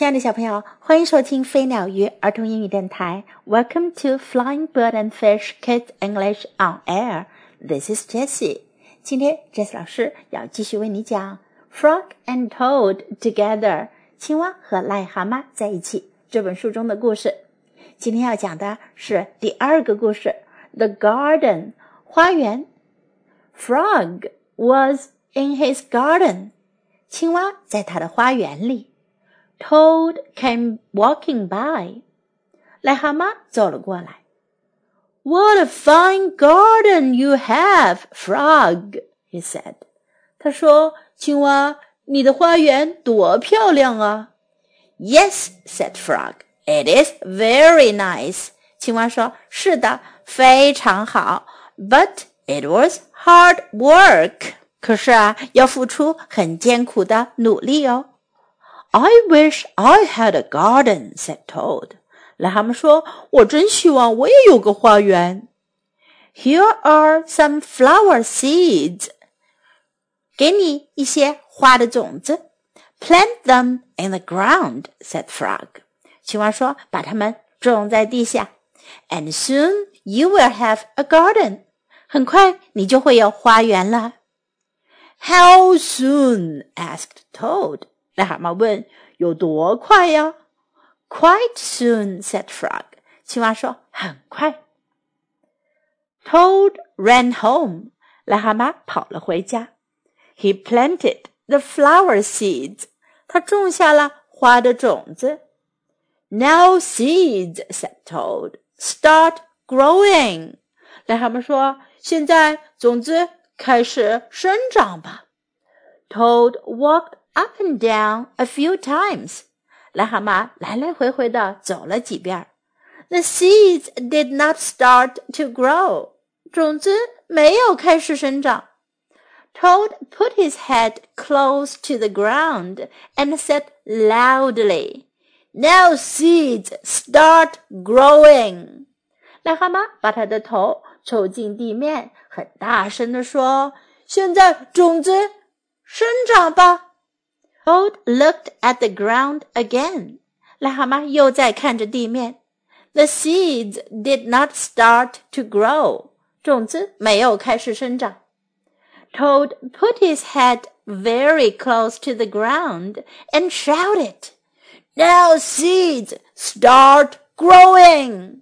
亲爱的小朋友，欢迎收听飞鸟鱼儿童英语电台。Welcome to Flying Bird and Fish Kids English on Air. This is Jessie. 今天 Jessie 老师要继续为你讲《Frog and Toad Together》青蛙和癞蛤蟆在一起这本书中的故事。今天要讲的是第二个故事，《The Garden》花园。Frog was in his garden. 青蛙在他的花园里。Toad came walking by. 癞蛤蟆走了过来。What a fine garden you have, Frog! He said. 他说：“青蛙，你的花园多漂亮啊！” Yes, said Frog. It is very nice. 青蛙说：“是的，非常好。But it was hard work. 可是啊，要付出很艰苦的努力哦。” ” I wish I had a garden," said Toad. 癞蛤蟆说：“我真希望我也有个花园。” Here are some flower seeds. 给你一些花的种子。Plant them in the ground," said Frog. 青蛙说：“把它们种在地下。” And soon you will have a garden. 很快你就会有花园了。How soon? asked Toad. 癞蛤蟆问：“有多快呀？”“Quite soon,” said Frog. 青蛙说：“很快。” Toad ran home. 癞蛤蟆跑了回家。He planted the flower seeds. 他种下了花的种子。Now seeds, said Toad, start growing. 癞蛤蟆说：“现在种子开始生长吧。” Toad walked up and down a few times. 癞蛤蟆来来回回的走了几遍。The seeds did not start to grow. 种子没有开始生长。Toad put his head close to the ground and said loudly, "Now seeds start growing." 癞蛤蟆把他的头凑近地面，很大声地说：“现在种子生长吧。” ” Toad looked at the ground again. 癞蛤蟆又在看着地面。The seeds did not start to grow. 种子没有开始生长。Toad put his head very close to the ground and shouted, "Now seeds start growing!"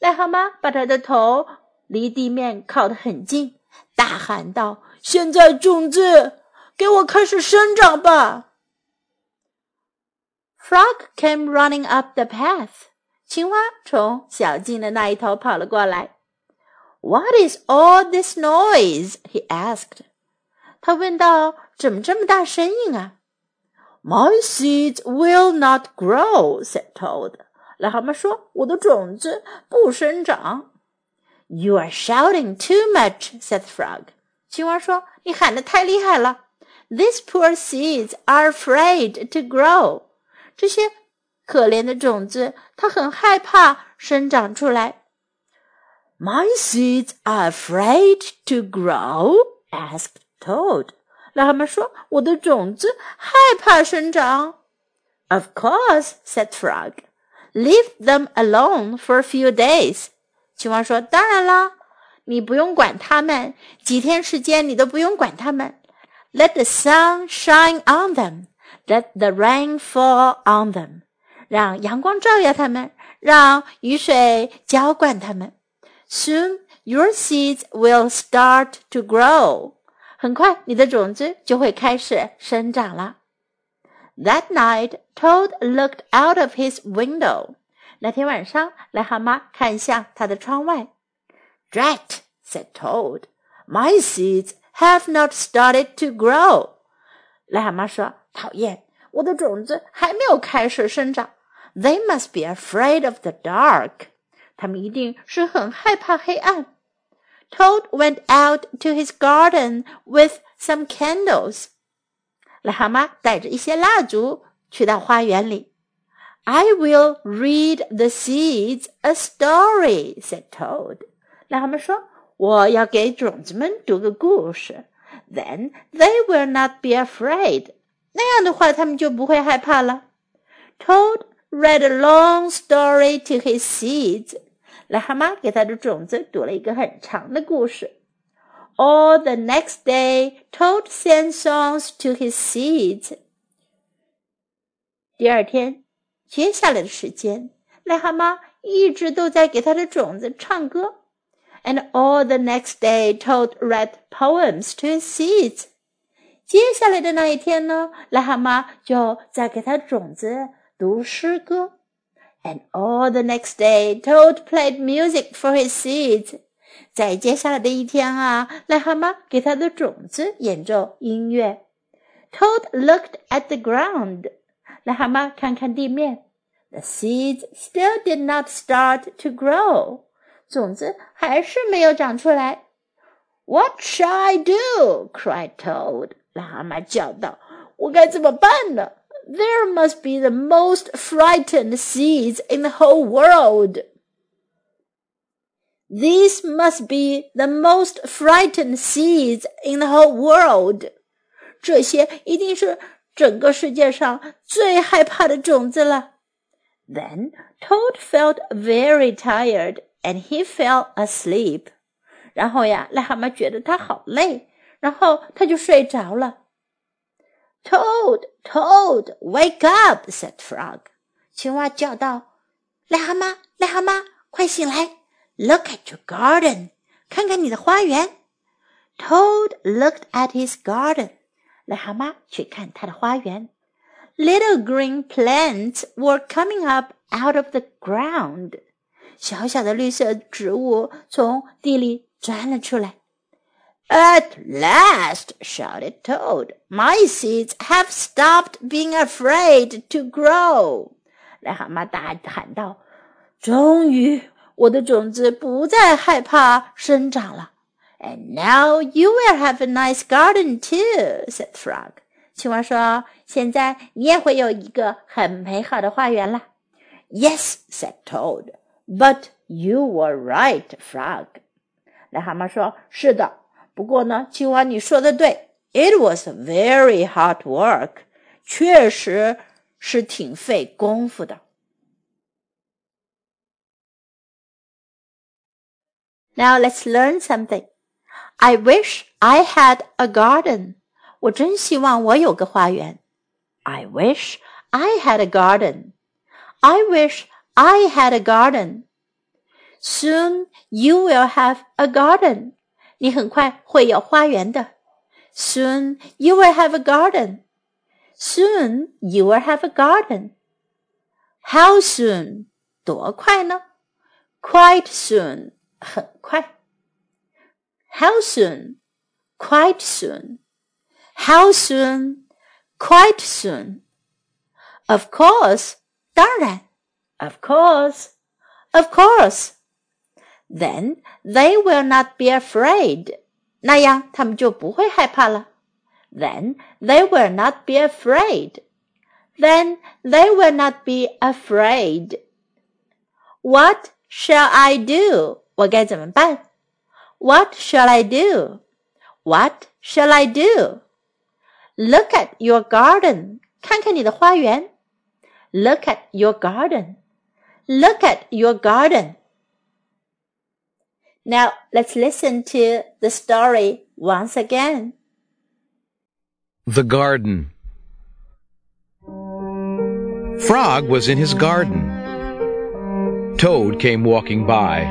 癞蛤蟆把他的头离地面靠得很近，大喊道：“现在种子，给我开始生长吧！” Frog came running up the path. 青蛙从小径的那一头跑了过来。What is all this noise? he asked. 他问道：“怎么这么大声音啊？” My seeds will not grow," said Toad. 癞蛤蟆说：“我的种子不生长。” You are shouting too much," said Frog. 青蛙说：“你喊得太厉害了。These poor seeds are afraid to grow." 这些可怜的种子，它很害怕生长出来。My seeds are afraid to grow," asked Toad. 癞蛤蟆说：“我的种子害怕生长。” Of course," said Frog. "Leave them alone for a few days." 青蛙说：“当然啦，你不用管它们，几天时间你都不用管它们。Let the sun shine on them." Let the rain fall on them，让阳光照耀它们，让雨水浇灌它们。Soon your seeds will start to grow，很快你的种子就会开始生长了。That night, Toad looked out of his window。那天晚上，癞蛤蟆看向他的窗外。Drat said Toad, "My seeds have not started to grow." 癞蛤蟆说。 讨厌，我的种子还没有开始生长。They must be afraid of the dark。他们一定是很害怕黑暗。Toad went out to his garden with some candles。癞蛤蟆带着一些蜡烛去到花园里。I will read the seeds a story," said Toad。癞蛤蟆说：“我要给种子们读个故事。Then they will not be afraid。” 那样的话，他们就不会害怕了。 Toad read a long story to his seeds. 癞蛤蟆给它的种子读了一个很长的故事。All the next day, Toad sang songs to his seeds. 第二天，接下来的时间，癞蛤蟆一直都在给它的种子唱歌。And all the next day, Toad read poems to his seeds. 接下来的那一天呢，癞蛤蟆就在给它种子读诗歌。And all the next day, Toad played music for his seeds. 在接下来的一天啊，癞蛤蟆给它的种子演奏音乐。Toad looked at the ground. 癞蛤蟆看看地面。The seeds still did not start to grow. 种子还是没有长出来。What shall I do? cried Toad. 癞蛤蟆叫道：“我该怎么办呢？” There must be the most frightened seeds in the whole world. These must be the most frightened seeds in the whole world. 这些一定是整个世界上最害怕的种子了。Then Toad felt very tired and he fell asleep. 然后呀，癞蛤蟆觉得他好累， 然后他就睡着了。Toad, Toad, wake up! said Frog. 青蛙叫道：“癞蛤蟆，癞蛤蟆，快醒来！” Look at your garden. 看看你的花园。Toad looked at his garden. 癞蛤蟆去看他的花园。Little green plants were coming up out of the ground. 小小的绿色植物从地里钻了出来。At last, shouted Toad, my seeds have stopped being afraid to grow. 癞蛤蟆大喊道：“终于，我的种子不再害怕生长了。And now you will have a nice garden too," said Frog. 青蛙说：“现在你也会有一个很美好的花园了。” Yes, said Toad. But you were right, Frog. 癞蛤蟆说：“是的， 不过呢，青蛙你说的对。It was very hard work. 确实是挺费功夫的。” Now let's learn something. I wish I had a garden. 我真希望我有个花园。I wish I had a garden. I wish I had a garden. Soon you will have a garden. 你很快会有花园的。Soon you will have a garden. Soon you will have a garden. How soon? 多快呢？Quite soon. 很快。How soon? Quite soon. How soon? Quite soon. Of course. 当然。Of course. Of course. Then they will not be afraid. 那样他们就不会害怕了。Then they will not be afraid. Then they will not be afraid. What shall I do? 我该怎么办？What shall I do? What shall I do? Look at your garden. 看看你的花园。Look at your garden. Look at your garden. Now let's listen to the story once again. The Garden Frog was in his garden. Toad came walking by.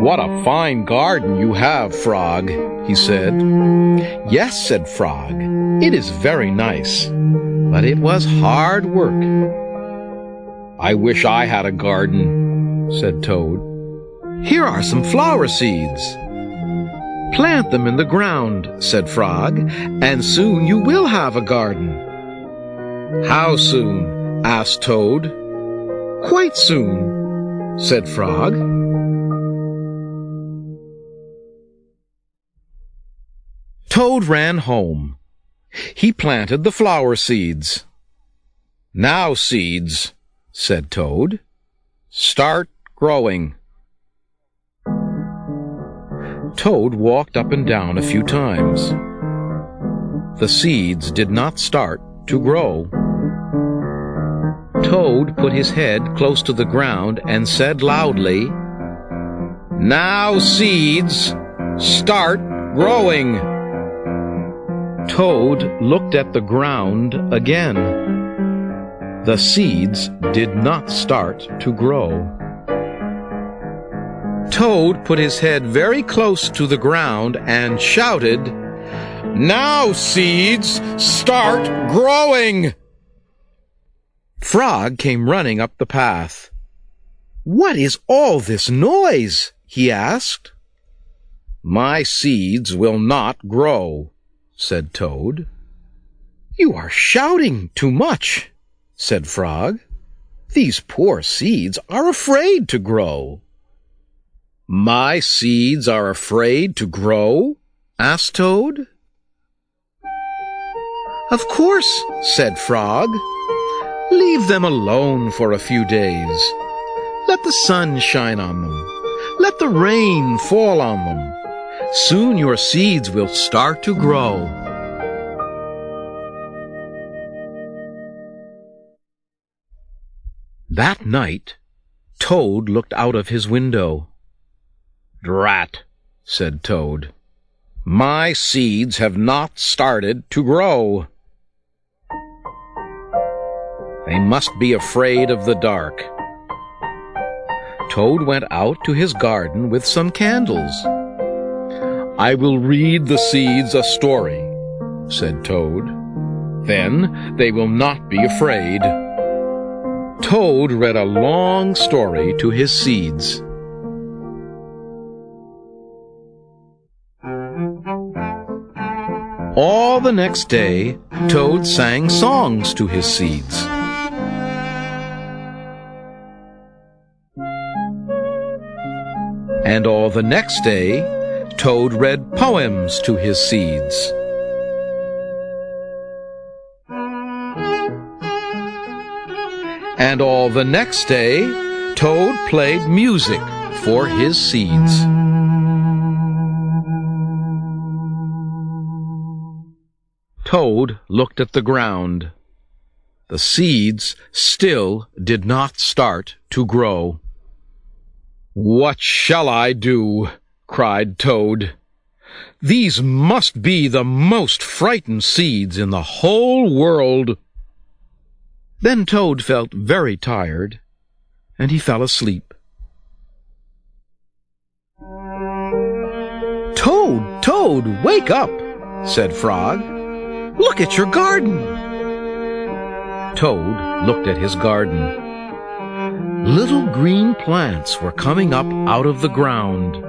What a fine garden you have, Frog, he said. Yes, said Frog, it is very nice, but it was hard work. I wish I had a garden, said Toad. Here are some flower seeds. Plant them in the ground, said Frog, and soon you will have a garden. How soon? asked Toad. Quite soon, said Frog. Toad ran home. He planted the flower seeds. Now, seeds, said Toad, start growing. Toad walked up and down a few times. The seeds did not start to grow. Toad put his head close to the ground and said loudly, Now, seeds, start growing. Toad looked at the ground again. The seeds did not start to grow. Toad put his head very close to the ground and shouted, Now, seeds, start growing! Frog came running up the path. What is all this noise? he asked. My seeds will not grow, said Toad. You are shouting too much, said Frog. These poor seeds are afraid to grow. My seeds are afraid to grow? asked Toad. Of course, said Frog. Leave them alone for a few days. Let the sun shine on them. Let the rain fall on them. Soon your seeds will start to grow. That night, Toad looked out of his window. Drat, said Toad. My seeds have not started to grow. They must be afraid of the dark. Toad went out to his garden with some candles. I will read the seeds a story, said Toad. Then they will not be afraid. Toad read a long story to his seeds. All the next day, Toad sang songs to his seeds. And all the next day, Toad read poems to his seeds. And all the next day, Toad played music for his seeds. Toad looked at the ground. The seeds still did not start to grow. What shall I do? cried Toad. These must be the most frightened seeds in the whole world. Then Toad felt very tired, and he fell asleep. Toad, Toad, wake up, said Frog. Look at your garden. Toad looked at his garden. Little green plants were coming up out of the ground.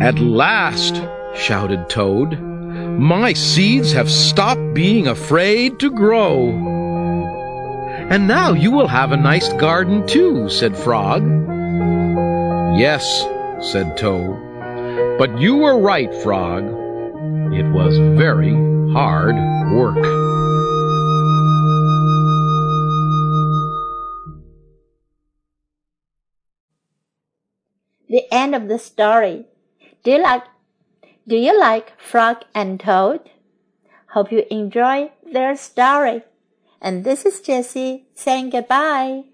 At last, shouted Toad, my seeds have stopped being afraid to grow. And now you will have a nice garden too, said Frog. Yes, said Toad, but you were right, Frog. It was very hard work. the end of the story. Do you like do you like Frog and Toad? Hope you enjoy their story. And this is Jessie saying goodbye.